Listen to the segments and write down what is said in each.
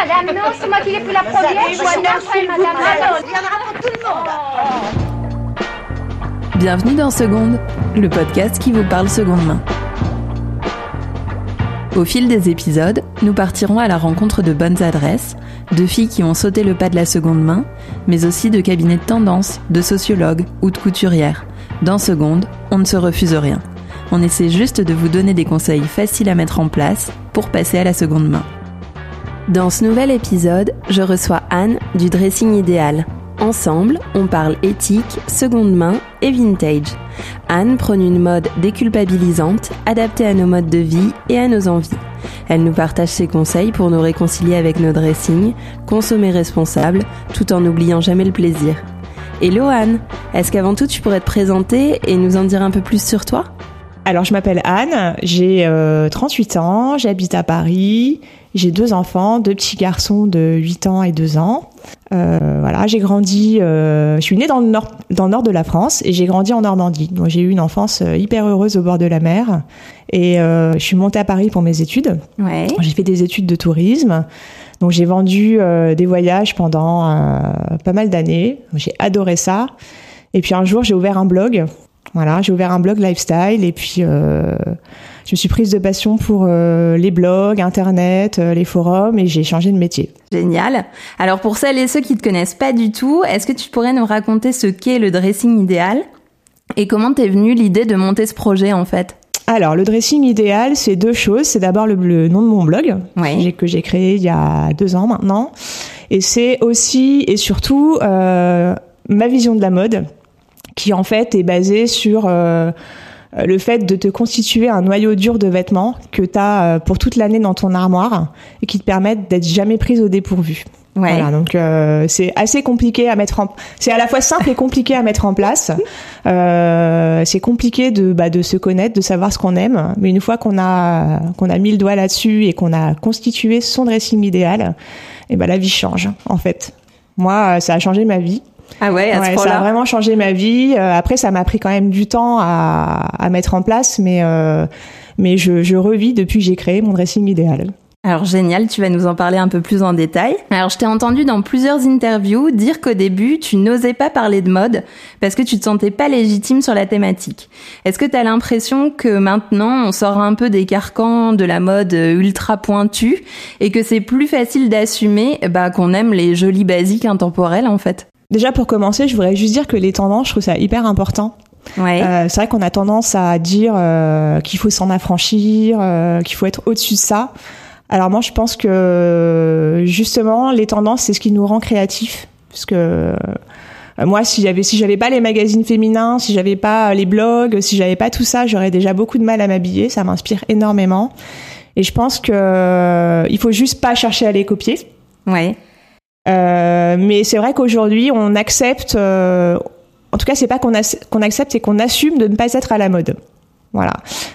madame, non, c'est moi qui l'ai pris la première. Je suis madame. Il y en aura pour tout le monde. Bienvenue dans Seconde, le podcast qui vous parle seconde main. Au fil des épisodes, nous partirons à la rencontre de bonnes adresses, de filles qui ont sauté le pas de la seconde main, mais aussi de cabinets de tendance, de sociologues ou de couturières. Dans Seconde, on ne se refuse rien. On essaie juste de vous donner des conseils faciles à mettre en place pour passer à la seconde main. Dans ce nouvel épisode, je reçois Anne du Dressing Idéal. Ensemble, on parle éthique, seconde main et vintage. Anne prône une mode déculpabilisante, adaptée à nos modes de vie et à nos envies. Elle nous partage ses conseils pour nous réconcilier avec nos dressings, consommer responsable, tout en n'oubliant jamais le plaisir. Hello Anne, est-ce qu'avant tout tu pourrais te présenter et nous en dire un peu plus sur toi? Alors je m'appelle Anne, j'ai euh, 38 ans, j'habite à Paris, j'ai deux enfants, deux petits garçons de 8 ans et 2 ans. Euh, voilà, j'ai grandi, euh, je suis née dans le nord, dans le nord de la France et j'ai grandi en Normandie. Donc j'ai eu une enfance euh, hyper heureuse au bord de la mer et euh, je suis montée à Paris pour mes études. Ouais. J'ai fait des études de tourisme. Donc j'ai vendu euh, des voyages pendant euh, pas mal d'années. J'ai adoré ça. Et puis un jour j'ai ouvert un blog. Voilà, j'ai ouvert un blog lifestyle et puis euh, je me suis prise de passion pour euh, les blogs, internet, euh, les forums et j'ai changé de métier. Génial. Alors pour celles et ceux qui te connaissent pas du tout, est-ce que tu pourrais nous raconter ce qu'est le dressing idéal et comment t'es venue l'idée de monter ce projet en fait? Alors le dressing idéal, c'est deux choses. C'est d'abord le, le nom de mon blog Oui. que j'ai créé il y a deux ans maintenant, et c'est aussi et surtout ma vision de la mode, qui en fait est basée sur euh, le fait de te constituer un noyau dur de vêtements que tu as pour toute l'année dans ton armoire et qui te permettent d'être jamais prise au dépourvu. Ouais. Voilà, donc euh, c'est assez compliqué à mettre en. C'est à la fois simple et compliqué à mettre en place. Euh, c'est compliqué de bah, de se connaître, de savoir ce qu'on aime, mais une fois qu'on a qu'on a mis le doigt là-dessus et qu'on a constitué son dressing idéal, et ben la vie change en fait. Moi, euh, ça a changé ma vie. Ah ouais, à ce Ouais, ça a vraiment changé ma vie. Euh, après, ça m'a pris quand même du temps à, à mettre en place, mais euh, mais je, je revis depuis que j'ai créé mon dressing idéal. Alors génial, tu vas nous en parler un peu plus en détail. Alors je t'ai entendu dans plusieurs interviews dire qu'au début, tu n'osais pas parler de mode parce que tu te sentais pas légitime sur la thématique. Est-ce que tu as l'impression que maintenant, on sort un peu des carcans de la mode ultra pointue et que c'est plus facile d'assumer bah, qu'on aime les jolis basiques intemporels en fait? Déjà pour commencer, je voudrais juste dire que les tendances, je trouve ça hyper important. Ouais. Euh, c'est vrai qu'on a tendance à dire euh, qu'il faut s'en affranchir, euh, qu'il faut être au-dessus de ça. Alors moi, je pense que justement, les tendances, c'est ce qui nous rend créatifs, parce que euh, moi, si j'avais si j'avais pas les magazines féminins, si j'avais pas les blogs, si j'avais pas tout ça, j'aurais déjà beaucoup de mal à m'habiller. Ça m'inspire énormément. Et je pense que euh, il faut juste pas chercher à les copier. Ouais. Euh, mais c'est vrai qu'aujourd'hui, on accepte. euh, en tout cas, c'est pas qu'on ac- qu'on accepte, c'est qu'on assume de ne pas être à la mode. Voilà.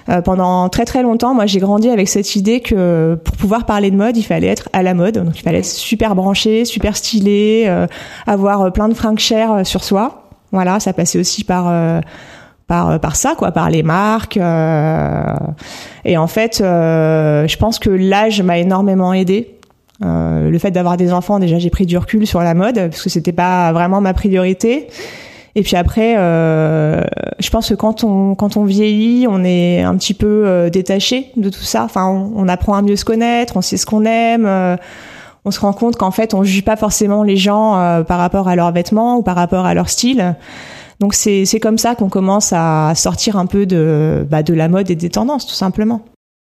Euh, pendant très très longtemps, moi, j'ai grandi avec cette idée que pour pouvoir parler de mode, il fallait être à la mode. Donc, il fallait être super branché, super stylé, euh, avoir euh, plein de fringues chères sur soi. Voilà, ça passait aussi par euh, par par ça, quoi, par les marques. et en fait, je pense que l'âge m'a énormément aidé. Euh, le fait d'avoir des enfants, déjà j'ai pris du recul sur la mode parce que c'était pas vraiment ma priorité. Et puis après, euh, je pense que quand on quand on vieillit, on est un petit peu euh, détaché de tout ça. Enfin, on, apprend à mieux se connaître, on sait ce qu'on aime. euh, on se rend compte qu'en fait, on juge pas forcément les gens par rapport à leurs vêtements ou par rapport à leur style. Donc c'est c'est comme ça qu'on commence à sortir un peu de bah, de la mode et des tendances, tout simplement.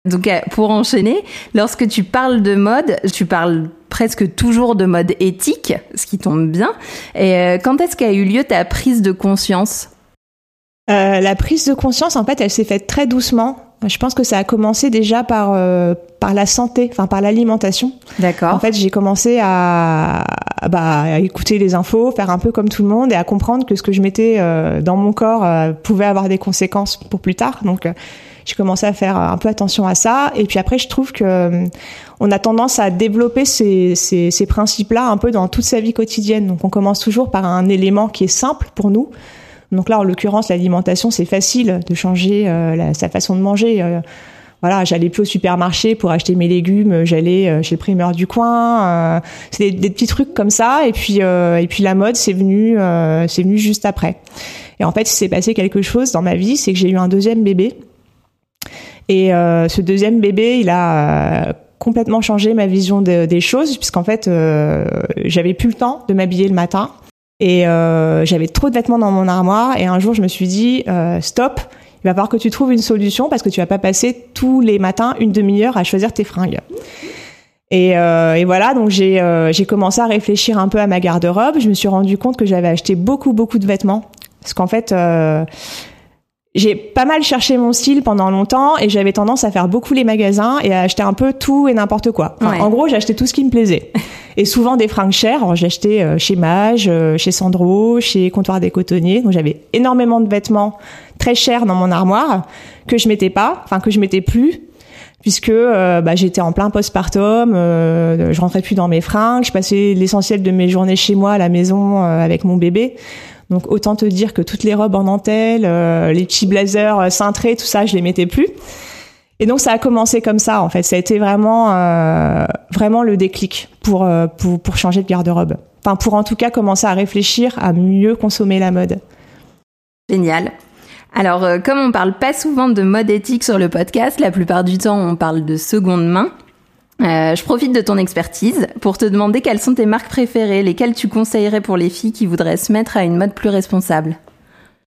Donc euh, pour enchaîner, lorsque tu parles de mode, tu parles presque toujours de mode éthique, ce qui tombe bien. Et euh, quand est-ce qu'a eu lieu ta prise de conscience? Euh, la prise de conscience, en fait, elle s'est faite très doucement. Je pense que ça a commencé déjà par euh, par la santé, enfin par l'alimentation. D'accord. En fait, j'ai commencé à, bah, à écouter les infos, faire un peu comme tout le monde et à comprendre que ce que je mettais euh, dans mon corps pouvait avoir des conséquences pour plus tard. Donc, j'ai commencé à faire un peu attention à ça. Et puis après, je trouve que euh, on a tendance à développer ces, ces, ces principes-là un peu dans toute sa vie quotidienne. Donc, on commence toujours par un élément qui est simple pour nous. Donc là, en l'occurrence, l'alimentation, c'est facile de changer euh, sa façon de manger. Euh, voilà, j'allais plus au supermarché pour acheter mes légumes, j'allais chez le primeur du coin. c'est des, petits trucs comme ça. Et puis et puis la mode, c'est venu c'est venu juste après. Et en fait, il s'est passé quelque chose dans ma vie, c'est que j'ai eu un deuxième bébé. Et ce deuxième bébé, il a complètement changé ma vision des choses, puisqu'en fait, j'avais plus le temps de m'habiller le matin. Et euh, j'avais trop de vêtements dans mon armoire. Et un jour, je me suis dit, euh, stop, il va falloir que tu trouves une solution parce que tu vas pas passer tous les matins une demi-heure à choisir tes fringues. Et, euh, voilà, donc j'ai euh, commencé à réfléchir un peu à ma garde-robe. Je me suis rendu compte que j'avais acheté beaucoup beaucoup de vêtements parce qu'en fait euh, j'ai pas mal cherché mon style pendant longtemps et j'avais tendance à faire beaucoup les magasins et à acheter un peu tout et n'importe quoi. En gros, j'achetais tout ce qui me plaisait. et souvent des fringues chères. Acheté euh, chez Mage, euh, chez Sandro, chez Comptoir des Cotonniers. Donc j'avais énormément de vêtements très chers dans mon armoire que je mettais pas, enfin que je mettais plus puisque euh, bah, j'étais en plein postpartum, euh, je rentrais plus dans mes fringues, je passais l'essentiel de mes journées chez moi à la maison avec mon bébé. Donc autant te dire que toutes les robes en dentelle, les petits blazers cintrés, tout ça, je les mettais plus. Et donc ça a commencé comme ça en fait. Ça a été vraiment euh, vraiment le déclic pour, euh, pour changer de garde-robe. Enfin pour en tout cas commencer à réfléchir à mieux consommer la mode. Génial. Alors euh, comme on parle pas souvent de mode éthique sur le podcast, la plupart du temps on parle de seconde main. Je profite de ton expertise pour te demander quelles sont tes marques préférées, lesquelles tu conseillerais pour les filles qui voudraient se mettre à une mode plus responsable.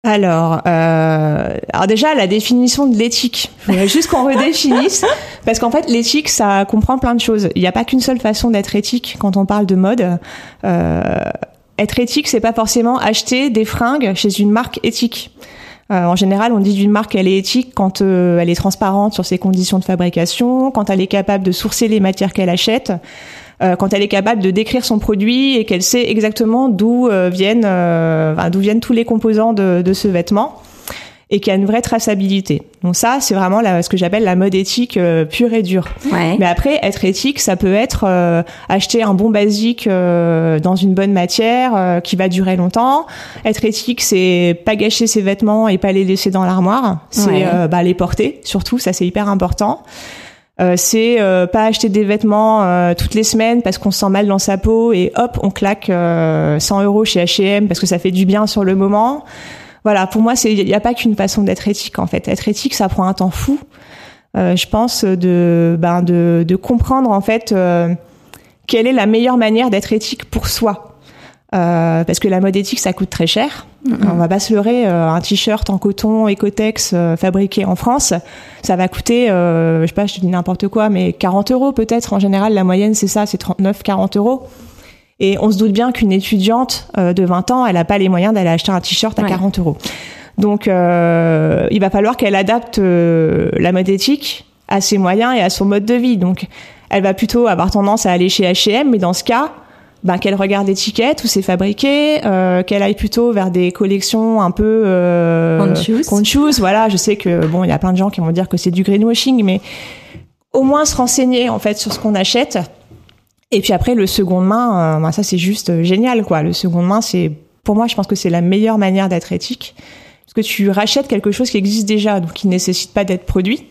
Alors, euh, alors déjà la définition de l'éthique. Juste qu'on redéfinisse parce qu'en fait l'éthique ça comprend plein de choses. Il n'y a pas qu'une seule façon d'être éthique quand on parle de mode. Euh, être éthique, c'est pas forcément acheter des fringues chez une marque éthique. Euh, en général, on dit d'une marque qu'elle est éthique quand euh, elle est transparente sur ses conditions de fabrication, quand elle est capable de sourcer les matières qu'elle achète, euh, quand elle est capable de décrire son produit et qu'elle sait exactement d'où viennent, d'où viennent tous les composants de ce vêtement et qui a une vraie traçabilité. Donc ça, c'est vraiment la, ce que j'appelle la mode éthique pure et dure. Ouais. Mais après, être éthique, ça peut être acheter un bon basique dans une bonne matière qui va durer longtemps. Être éthique, c'est pas gâcher ses vêtements et pas les laisser dans l'armoire. C'est Ouais. bah, les porter, surtout, ça c'est hyper important. Euh, c'est euh, pas acheter des vêtements euh, toutes les semaines parce qu'on se sent mal dans sa peau et hop on claque 100 euros chez H&M parce que ça fait du bien sur le moment. Voilà, pour moi il n'y a pas qu'une façon d'être éthique en fait. Être éthique ça prend un temps fou. je pense de ben de, de comprendre en fait quelle est la meilleure manière d'être éthique pour soi. Euh, parce que la mode éthique, ça coûte très cher. Mm-hmm. On va pas se leurrer, euh, un t-shirt en coton Ecotex euh, fabriqué en France, ça va coûter, je sais pas, je te dis n'importe quoi, mais 40 euros peut-être. En général, la moyenne c'est ça, c'est 39, 40 euros. Et on se doute bien qu'une étudiante de 20 ans, elle a pas les moyens d'aller acheter un t-shirt à Ouais. 40 euros. Donc, euh, il va falloir qu'elle adapte euh, la mode éthique à ses moyens et à son mode de vie. Donc, elle va plutôt avoir tendance à aller chez H&M, mais dans ce cas, ben, qu'elle regarde l'étiquette où c'est fabriqué, euh, qu'elle aille plutôt vers des collections un peu euh, Conscious. conscious. Voilà, je sais que bon, il y a plein de gens qui vont dire que c'est du greenwashing, mais au moins se renseigner en fait sur ce qu'on achète. Et puis après, le seconde main, euh, ben, ça c'est juste euh, génial, quoi. Le seconde main, c'est pour moi, je pense que c'est la meilleure manière d'être éthique, parce que tu rachètes quelque chose qui existe déjà, donc qui ne nécessite pas d'être produit.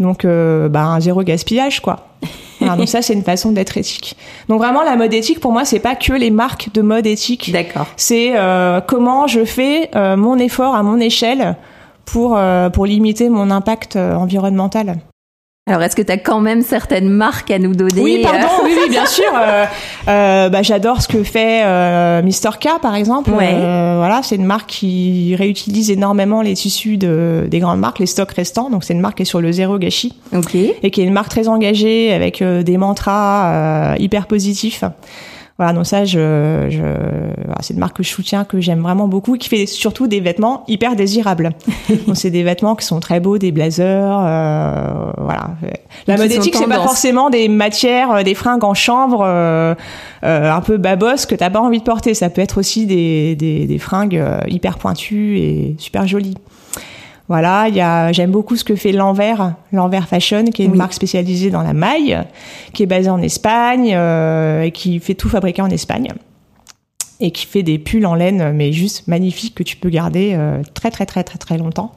Donc, euh, ben, zéro gaspillage, quoi. Voilà, donc ça, c'est une façon d'être éthique. Donc vraiment, la mode éthique, pour moi, c'est pas que les marques de mode éthique. D'accord. C'est euh, comment je fais euh, mon effort à mon échelle pour euh, pour limiter mon impact euh, environnemental. Alors, est-ce que tu as quand même certaines marques à nous donner Oui, pardon, oui, oui, bien sûr. Euh, euh, bah, j'adore ce que fait euh, Mister K, par exemple. Ouais. Euh, voilà, c'est une marque qui réutilise énormément les tissus de, des grandes marques, les stocks restants. Donc, c'est une marque qui est sur le zéro gâchis Ok. et qui est une marque très engagée avec euh, des mantras euh, hyper positifs. Voilà, donc ça, je, je, voilà, c'est une marque que je soutiens, que j'aime vraiment beaucoup, qui fait surtout des vêtements hyper désirables. donc c'est des vêtements qui sont très beaux, des blazers, euh, voilà. La mode éthique, c'est pas forcément des matières, euh, des fringues en chanvre, euh, euh, un peu babos que t'as pas envie de porter. Ça peut être aussi des, des, des fringues euh, hyper pointues et super jolies. Voilà, il y a, j'aime beaucoup ce que fait l'Envers, l'Envers Fashion, qui est une Oui. marque spécialisée dans la maille, qui est basée en Espagne euh, et qui fait tout fabriquer en Espagne et qui fait des pulls en laine, mais juste magnifiques que tu peux garder euh, très très très très très longtemps.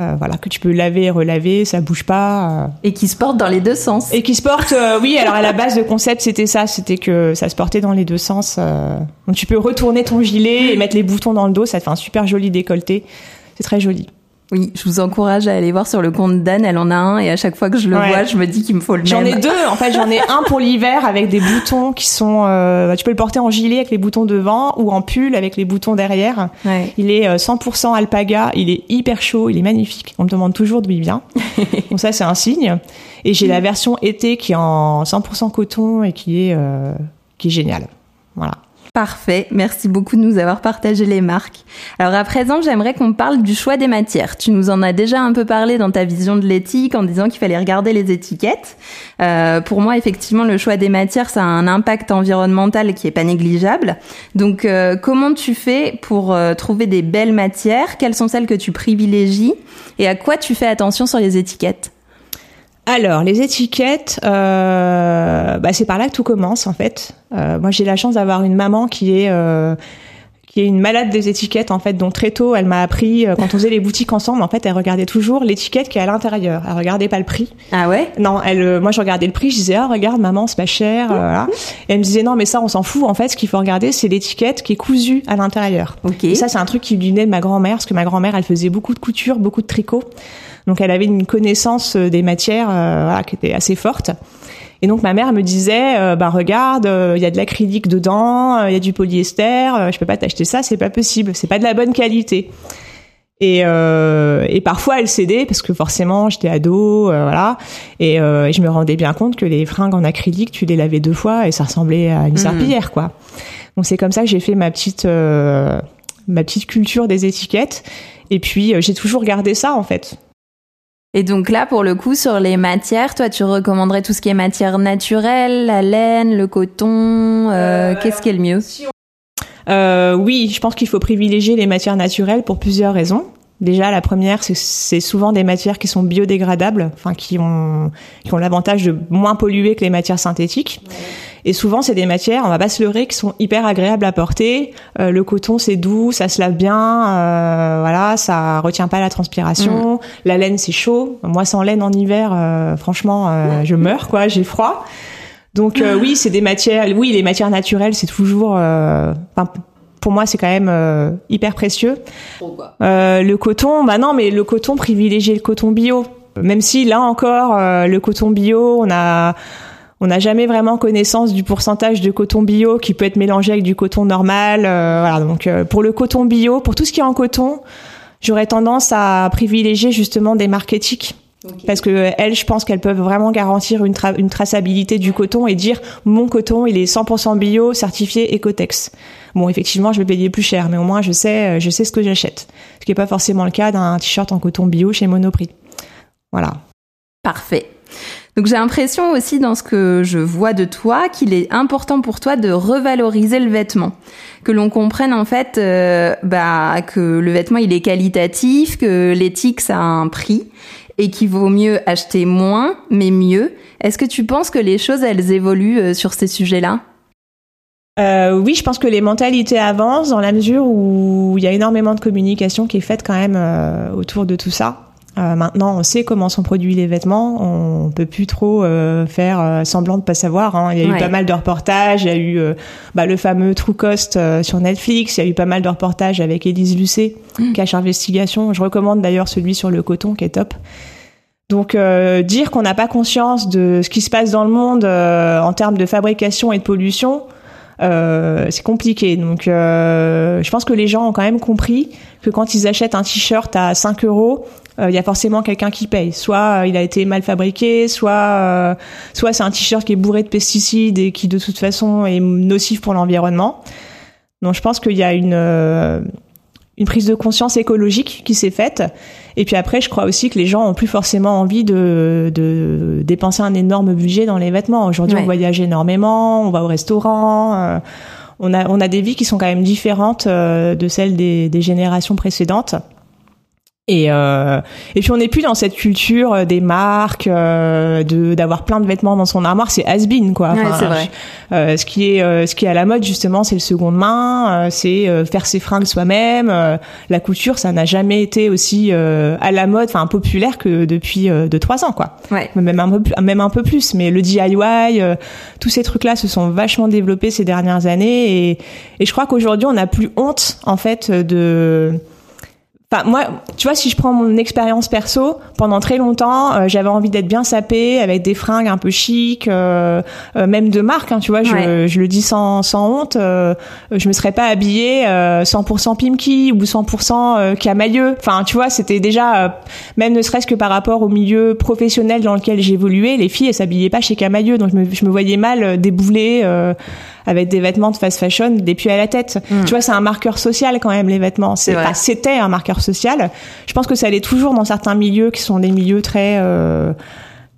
Euh, voilà, que tu peux laver et relaver, ça bouge pas. euh. Et qui se porte dans les deux sens. Et qui se porte, euh, oui, alors à la base, le concept, c'était ça, c'était que ça se portait dans les deux sens. Donc tu peux retourner ton gilet et mettre les boutons dans le dos, ça te fait un super joli décolleté. C'est très joli. Oui, je vous encourage à aller voir sur le compte d'Anne, elle en a un et à chaque fois que je le Ouais. vois, je me dis qu'il me faut le même. J'en ai deux, en fait, j'en ai un pour l'hiver avec des boutons qui sont, euh, bah, tu peux le porter en gilet avec les boutons devant ou en pull avec les boutons derrière. Ouais. Il est euh, 100% alpaga, il est hyper chaud, il est magnifique. On me demande toujours d'où il vient. Donc ça, c'est un signe. Et j'ai la version été qui est en 100% coton et qui est, euh, qui est géniale. Voilà. Parfait, merci beaucoup de nous avoir partagé les marques. Alors à présent, j'aimerais qu'on parle du choix des matières. Tu nous en as déjà un peu parlé dans ta vision de l'éthique en disant qu'il fallait regarder les étiquettes. Euh, pour moi, effectivement, le choix des matières, ça a un impact environnemental qui est pas négligeable. Donc euh, comment tu fais pour euh, trouver des belles matières? Quelles sont celles que tu privilégies? Et à quoi tu fais attention sur les étiquettes? Alors, les étiquettes, euh, bah, c'est par là que tout commence en fait. Euh, moi, j'ai la chance d'avoir une maman qui est euh, qui est une malade des étiquettes en fait. Donc très tôt, elle m'a appris euh, quand on faisait les boutiques ensemble, en fait, elle regardait toujours l'étiquette qui est à l'intérieur. Elle regardait pas le prix. Ah ouais? Non, elle, euh, moi je regardais le prix, je disais ah regarde maman c'est pas cher, euh, voilà. Et elle me disait non mais ça on s'en fout. En fait, ce qu'il faut regarder c'est l'étiquette qui est cousue à l'intérieur. Ok. Et ça, c'est un truc qui venait de ma grand-mère, parce que ma grand-mère, elle faisait beaucoup de couture, beaucoup de tricot. Donc, elle avait une connaissance euh, des matières euh, voilà, qui était assez forte. Et donc, ma mère me disait, euh, bah regarde, euh, il y a de l'acrylique dedans, euh, il y a du polyester, je peux pas t'acheter ça, c'est pas possible, c'est pas de la bonne qualité. Et, euh, et parfois, elle cédait parce que forcément, j'étais ado, voilà. Et, et je me rendais bien compte que les fringues en acrylique, tu les lavais deux fois et ça ressemblait à une serpillière, quoi. Donc c'est comme ça que j'ai fait ma petite euh, ma petite culture des étiquettes. Et puis j'ai toujours gardé ça en fait. Et donc là, pour le coup, sur les matières, toi, tu recommanderais tout ce qui est matière naturelle, la laine, le coton. euh, Qu'est-ce qui est le mieux? Euh, oui, je pense qu'il faut privilégier les matières naturelles pour plusieurs raisons. Déjà, la première, c'est- c'est souvent des matières qui sont biodégradables, enfin qui ont qui ont l'avantage de moins polluer que les matières synthétiques. Et souvent, c'est des matières, on va pas se leurrer, qui sont hyper agréables à porter. Euh, le coton, c'est doux, ça se lave bien, euh, voilà, ça retient pas la transpiration. La laine, c'est chaud. Moi, sans laine en hiver, euh, franchement, euh, je meurs, quoi, j'ai froid. Donc euh, oui, c'est des matières. Oui, les matières naturelles, c'est toujours. euh, pour moi, c'est quand même euh, hyper précieux. Euh, le coton, bah non, mais le coton privilégier le coton bio. Même si là encore, euh, le coton bio, on a on n'a jamais vraiment connaissance du pourcentage de coton bio qui peut être mélangé avec du coton normal. euh, voilà, donc euh, pour le coton bio, pour tout ce qui est en coton, j'aurais tendance à privilégier justement des marques éthiques. Parce que elles, je pense qu'elles peuvent vraiment garantir une, tra- une traçabilité du coton et dire mon coton, il est 100% bio, certifié Ecotex. Bon, effectivement, je vais payer plus cher, mais au moins je sais, je sais ce que j'achète. Ce qui n'est pas forcément le cas d'un t-shirt en coton bio chez Monoprix. Voilà. Parfait. Donc j'ai l'impression aussi dans ce que je vois de toi qu'il est important pour toi de revaloriser le vêtement, que l'on comprenne en fait euh, bah, que le vêtement il est qualitatif, que l'éthique ça a un prix et qu'il vaut mieux acheter moins mais mieux. Est-ce que tu penses que les choses elles évoluent euh, sur ces sujets-là? Euh, oui, je pense que les mentalités avancent dans la mesure où il y a énormément de communication qui est faite quand même euh, autour de tout ça. Euh, maintenant, on sait comment sont produits les vêtements. On peut plus trop euh, faire euh, semblant de pas savoir. hein. Il y a Ouais. eu pas mal de reportages. Il y a eu euh, bah, le fameux True Cost euh, sur Netflix. Il y a eu pas mal de reportages avec Élise Lucet, Cache Investigation. Je recommande d'ailleurs celui sur le coton qui est top. Donc euh, dire qu'on n'a pas conscience de ce qui se passe dans le monde euh, en termes de fabrication et de pollution, euh, c'est compliqué. Donc, euh, je pense que les gens ont quand même compris que quand ils achètent un t-shirt à 5 euros, euh, il y a forcément quelqu'un qui paye. Soit euh, il a été mal fabriqué, soit euh, soit c'est un t-shirt qui est bourré de pesticides et qui de toute façon est nocif pour l'environnement. Donc, je pense qu'il y a une euh, une prise de conscience écologique qui s'est faite. Et puis après, je crois aussi que les gens ont plus forcément envie de, de dépenser un énorme budget dans les vêtements. Aujourd'hui, Ouais. on voyage énormément, on va au restaurant. euh, on a, on a des vies qui sont quand même différentes euh, de celles des, des générations précédentes. Et, euh, et puis on n'est plus dans cette culture euh, des marques, euh, de d'avoir plein de vêtements dans son armoire, c'est has-been quoi. Ouais, c'est vrai. Euh, ce qui est euh, ce qui est à la mode justement, c'est le seconde main, euh, c'est euh, faire ses fringues soi-même. euh, la couture, ça n'a jamais été aussi euh, à la mode, enfin populaire que depuis euh, deux trois ans quoi. Ouais. Même un peu plus, même un peu plus. Mais le DIY, euh, tous ces trucs-là se sont vachement développés ces dernières années et et je crois qu'aujourd'hui on n'a plus honte en fait de Enfin, moi, tu vois, si je prends mon expérience perso, pendant très longtemps, euh, j'avais envie d'être bien sapée, avec des fringues un peu chic, euh, euh, même de marque, hein, tu vois, je, Ouais. je le dis sans, sans honte, euh, je me serais pas habillée euh, 100% Pimki ou 100% euh, Camailleux. Enfin, tu vois, c'était déjà, même ne serait-ce que par rapport au milieu professionnel dans lequel j'évoluais, les filles, elles s'habillaient pas chez Camailleux, donc je me, je me voyais mal débouler euh, avec des vêtements de fast fashion, des pieds à la tête. Tu vois, c'est un marqueur social quand même, les vêtements. C'est enfin, c'était un marqueur social. Je pense que ça l'est toujours dans certains milieux qui sont des milieux très euh,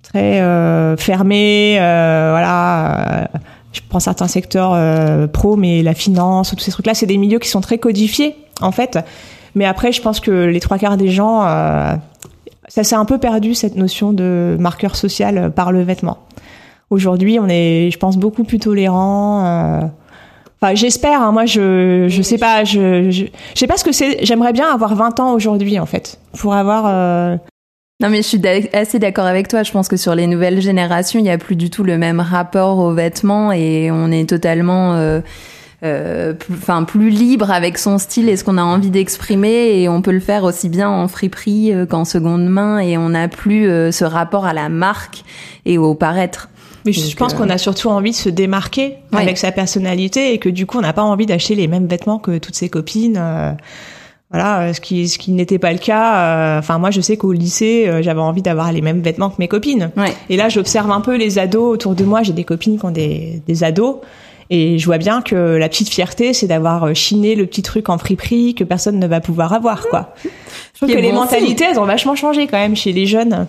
très euh, fermés. euh, voilà. je prends certains secteurs euh, pro, mais la finance, tous ces trucs-là, c'est des milieux qui sont très codifiés en fait. Mais après, je pense que les trois quarts des gens, euh, ça s'est un peu perdu cette notion de marqueur social euh, par le vêtement. Aujourd'hui, on est, je pense, beaucoup plus tolérant. euh, Enfin, j'espère. hein, moi, je, je sais pas. Je, je, sais pas ce que c'est. J'aimerais bien avoir 20 ans aujourd'hui, en fait, pour avoir. euh, Non mais je suis assez d'accord avec toi. Je pense que sur les nouvelles générations, il n'y a plus du tout le même rapport aux vêtements et on est totalement, euh, euh, plus, plus libre avec son style et ce qu'on a envie d'exprimer et on peut le faire aussi bien en friperie euh, qu'en seconde main et on n'a plus euh, ce rapport à la marque et au paraître. Mais je, je pense euh, qu'on a surtout envie de se démarquer Ouais. avec sa personnalité et que du coup, on n'a pas envie d'acheter les mêmes vêtements que toutes ses copines. euh, voilà, euh, ce qui ce qui n'était pas le cas. euh, Enfin, moi, je sais qu'au lycée, j'avais envie d'avoir les mêmes vêtements que mes copines. Ouais. Et là, j'observe un peu les ados autour de moi. J'ai des copines qui ont des, des ados. Et je vois bien que la petite fierté, c'est d'avoir chiné le petit truc en friperie que personne ne va pouvoir avoir, quoi. Je trouve que les mentalités, elles ont vachement changé quand même chez les jeunes.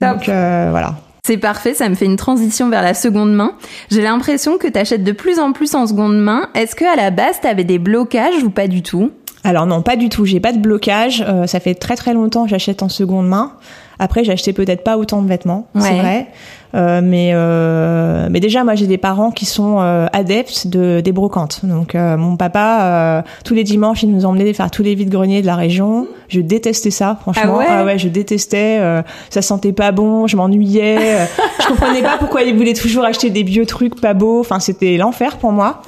Top. Donc, euh, voilà. C'est parfait, ça me fait une transition vers la seconde main. J'ai l'impression que tu achètes de plus en plus en seconde main. Est-ce que à la base, tu avais des blocages ou pas du tout? Alors non, pas du tout. J'ai pas de blocage. Euh, ça fait très très longtemps que j'achète en seconde main. Après, acheté peut-être pas autant de vêtements, c'est Ouais. vrai. Euh, mais euh, mais déjà, moi, j'ai des parents qui sont euh, adeptes de des brocantes. Donc, euh, mon papa, euh, tous les dimanches, il nous emmenait faire tous les vides greniers de la région. Je détestais ça, franchement. Ah ouais je détestais. euh, ça sentait pas bon. Je m'ennuyais. je comprenais pas pourquoi ils voulaient toujours acheter des vieux trucs pas beaux. Enfin, c'était l'enfer pour moi.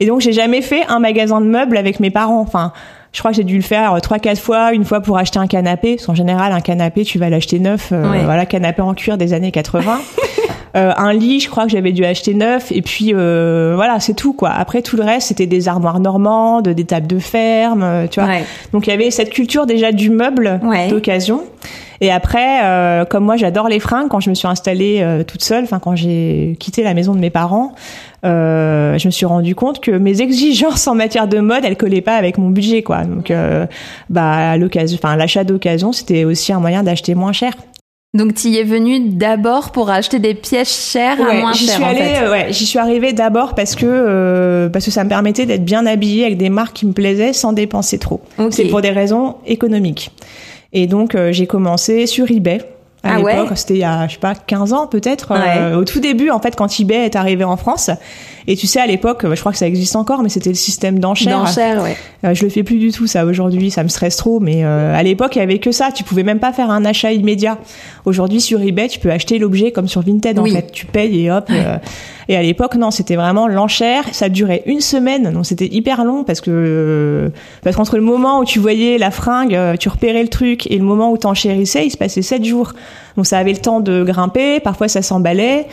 Et donc, j'ai jamais fait un magasin de meubles avec mes parents. Enfin. Je crois que j'ai dû le faire trois quatre fois, une fois pour acheter un canapé. Parce qu'en général, un canapé, tu vas l'acheter neuf. euh, Ouais. Voilà, canapé en cuir des années 80. Euh, un lit, je crois que j'avais dû acheter neuf. Et puis euh, voilà, c'est tout quoi. Après tout le reste, c'était des armoires normandes, des tables de ferme, euh, tu vois. Ouais. Donc il y avait cette culture déjà du meuble Ouais. d'occasion. Et après, euh, comme moi j'adore les fringues, quand je me suis installée euh, toute seule, enfin quand j'ai quitté la maison de mes parents, euh, je me suis rendu compte que mes exigences en matière de mode, elles collaient pas avec mon budget, quoi. Donc, euh, bah, l'occasion, enfin l'achat d'occasion, c'était aussi un moyen d'acheter moins cher. Donc tu y es venu d'abord pour acheter des pièces chères à moins j'y cher suis en allée, fait. euh, ouais, j'y suis arrivée d'abord parce que euh, parce que ça me permettait d'être bien habillée avec des marques qui me plaisaient sans dépenser trop. C'est pour des raisons économiques. Et donc euh, j'ai commencé sur eBay. À Ah l'époque, ouais c'était il y a je sais pas 15 ans peut-être euh, au tout début en fait quand eBay est arrivé en France. Et tu sais à l'époque, euh, je crois que ça existe encore mais c'était le système d'enchères. D'enchères, ouais. Euh, je le fais plus du tout ça aujourd'hui, ça me stresse trop. Mais euh, à l'époque, il y avait que ça. Tu pouvais même pas faire un achat immédiat. Aujourd'hui, sur eBay, tu peux acheter l'objet comme sur Vinted. Oui. En fait, tu payes et hop. euh, et à l'époque, non, c'était vraiment l'enchère. Ça durait une semaine, donc c'était hyper long parce que parce qu'entre le moment où tu voyais la fringue, tu repérais le truc, et le moment où t'enchérissais, il se passait sept jours. Donc ça avait le temps de grimper. Parfois, ça s'emballait.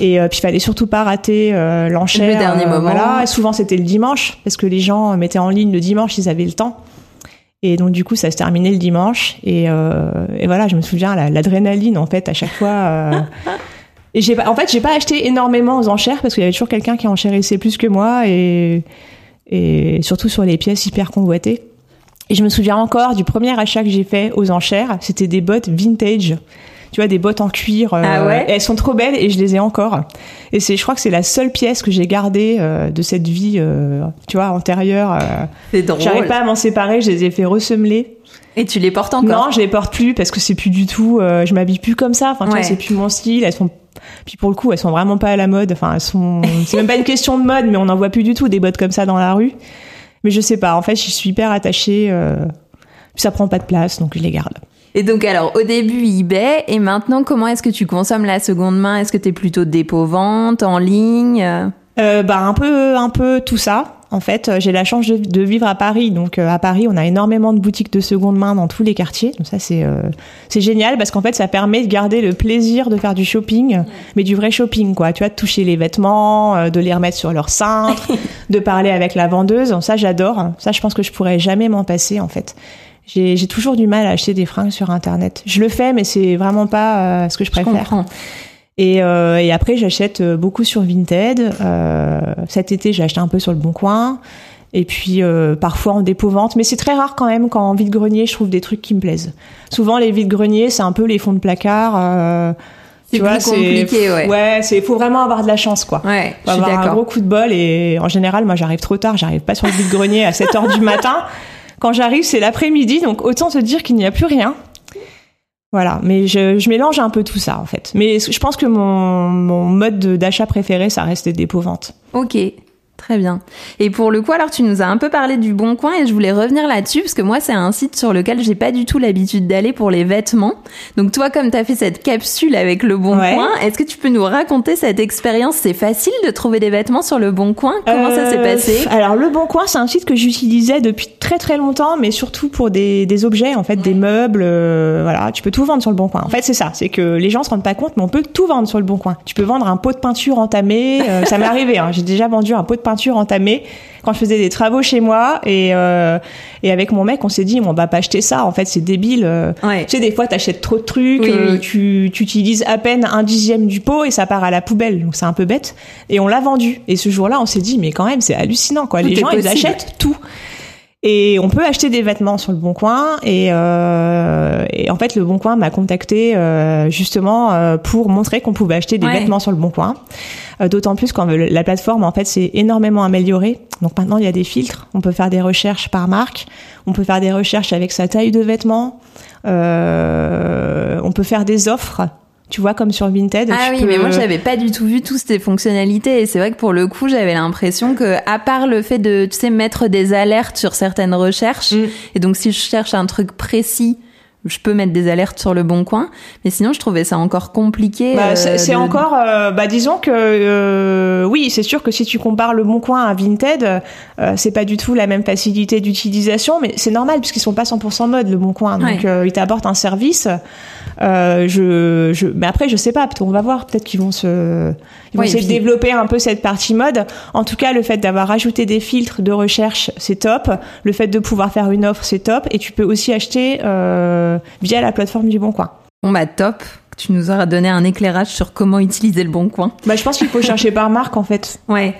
Et euh, puis, il fallait surtout pas rater euh, Le dernier moment. Voilà. Et souvent, c'était le dimanche parce que les gens mettaient en ligne le dimanche, ils avaient le temps. Et donc du coup, ça se terminait le dimanche. Et, euh, et voilà, je me souviens la- l'adrénaline en fait à chaque fois. euh, et j'ai pas, en fait, j'ai pas acheté énormément aux enchères parce qu'il y avait toujours quelqu'un qui enchérissait plus que moi et et surtout sur les pièces hyper convoitées. Et je me souviens encore du premier achat que j'ai fait aux enchères. C'était des bottes vintage. Tu vois, des bottes en cuir. euh, Ah ouais elles sont trop belles et je les ai encore. Et c'est, je crois que c'est la seule pièce que j'ai gardée euh, de cette vie, euh, tu vois, antérieure. euh, C'est drôle. J'arrive pas à m'en séparer, je les ai fait ressemeler. Et tu les portes encore Non, je les porte plus parce que c'est plus du tout. Euh, je m'habille plus comme ça. Enfin, tu vois, c'est plus mon style. Elles sont. Puis pour le coup, elles sont vraiment pas à la mode. Enfin, elles sont. c'est même pas une question de mode, mais on n'en voit plus du tout des bottes comme ça dans la rue. Mais je sais pas. En fait, je suis hyper attachée. Euh... Ça prend pas de place, donc je les garde. Et donc alors au début eBay et maintenant comment est-ce que tu consommes la seconde main? Est-ce que tu es plutôt dépôt-vente en ligne? Euh, bah un peu un peu tout ça. En fait, euh, j'ai la chance de, vivre à Paris, donc euh, à Paris, on a énormément de boutiques de seconde main dans tous les quartiers. Donc ça, c'est euh, c'est génial parce qu'en fait, ça permet de garder le plaisir de faire du shopping, mais du vrai shopping, quoi. Tu vois, de toucher les vêtements, de les remettre sur leur cintre, de parler avec la vendeuse. Ça, j'adore. Ça, je pense que je pourrais jamais m'en passer, en fait. J'ai toujours du mal à acheter des fringues sur Internet. Je le fais, mais c'est vraiment pas ce que je préfère. Et, euh, et après, j'achète euh, beaucoup sur Vinted. Euh, cet été, j'ai acheté un peu sur le Bon Coin. Et puis euh, parfois en dépôt-vente, mais c'est très rare quand même quand en vide-grenier, je trouve des trucs qui me plaisent. Souvent, les vides-greniers, c'est un peu les fonds de placard. Euh, c'est plus compliqué, ouais. Ouais, c'est faut vraiment avoir de la chance, quoi. Ouais, faut avoir un gros coup de bol. Et en général, moi, j'arrive trop tard. J'arrive pas sur le vide-grenier à 7 heures du matin. Quand j'arrive, c'est l'après-midi, donc autant te dire qu'il n'y a plus rien. Voilà, mais je, mélange un peu tout ça en fait. Mais je pense que mon, mon mode d'achat préféré, ça reste des dépôts-ventes. Ok. Très bien. Et pour le coup, alors tu nous as un peu parlé du Bon Coin et je voulais revenir là-dessus parce que moi, c'est un site sur lequel j'ai pas du tout l'habitude d'aller pour les vêtements. Donc toi, comme tu as fait cette capsule avec le Bon Coin, est-ce que tu peux nous raconter cette expérience? C'est facile de trouver des vêtements sur le Bon Coin? Comment ça s'est euh, passé? Alors le Bon Coin, c'est un site que j'utilisais depuis très très longtemps, mais surtout pour des, des objets, en fait, des meubles. Euh, voilà, tu peux tout vendre sur le Bon Coin. En fait, c'est ça, c'est que les gens se rendent pas compte, mais on peut tout vendre sur le Bon Coin. Tu peux vendre un pot de peinture entamé. Euh, ça m'est arrivé. Hein, j'ai déjà vendu un pot de peinture entamée quand je faisais des travaux chez moi et euh, et avec mon mec on s'est dit on va pas acheter ça en fait c'est débile euh. tu sais des fois t'achètes trop de trucs euh, tu tu utilises à peine un dixième du pot et ça part à la poubelle. Donc c'est un peu bête. Et on l'a vendu. Et ce jour-là on s'est dit mais quand même c'est hallucinant quoi. Les gens ils achètent tout et on peut acheter des vêtements sur le Bon Coin. Et, euh, et en fait, le Bon Coin m'a contacté euh, justement euh, pour montrer qu'on pouvait acheter des vêtements sur le Bon Coin. Euh, d'autant plus quand la plateforme en fait s'est énormément améliorée. Donc maintenant, il y a des filtres. On peut faire des recherches par marque. On peut faire des recherches avec sa taille de vêtements. on peut faire des offres tu vois comme sur Vinted. Ah oui, mais moi j'avais pas du tout vu toutes ces fonctionnalités et c'est vrai que pour le coup j'avais l'impression que à part le fait de tu sais mettre des alertes sur certaines recherches mm. et donc si je cherche un truc précis je peux mettre des alertes sur le bon coin, mais sinon je trouvais ça encore compliqué. Bah, c'est euh, encore, euh, bah disons que euh, oui, c'est sûr que si tu compares le bon coin à Vinted, c'est pas du tout la même facilité d'utilisation, mais c'est normal puisqu'ils sont pas 100% mode le bon coin, donc ils t'apportent un service. je, je, mais après je sais pas, on va voir, peut-être qu'ils vont se, ils vont essayer de développer un peu cette partie mode. En tout cas, le fait d'avoir ajouté des filtres de recherche, c'est top. Le fait de pouvoir faire une offre, c'est top, et tu peux aussi acheter. Euh, via la plateforme du Bon Coin. Bon bah top, tu nous auras donné un éclairage sur comment utiliser le Bon Coin. Bah je pense qu'il faut chercher par marque en fait. Ouais.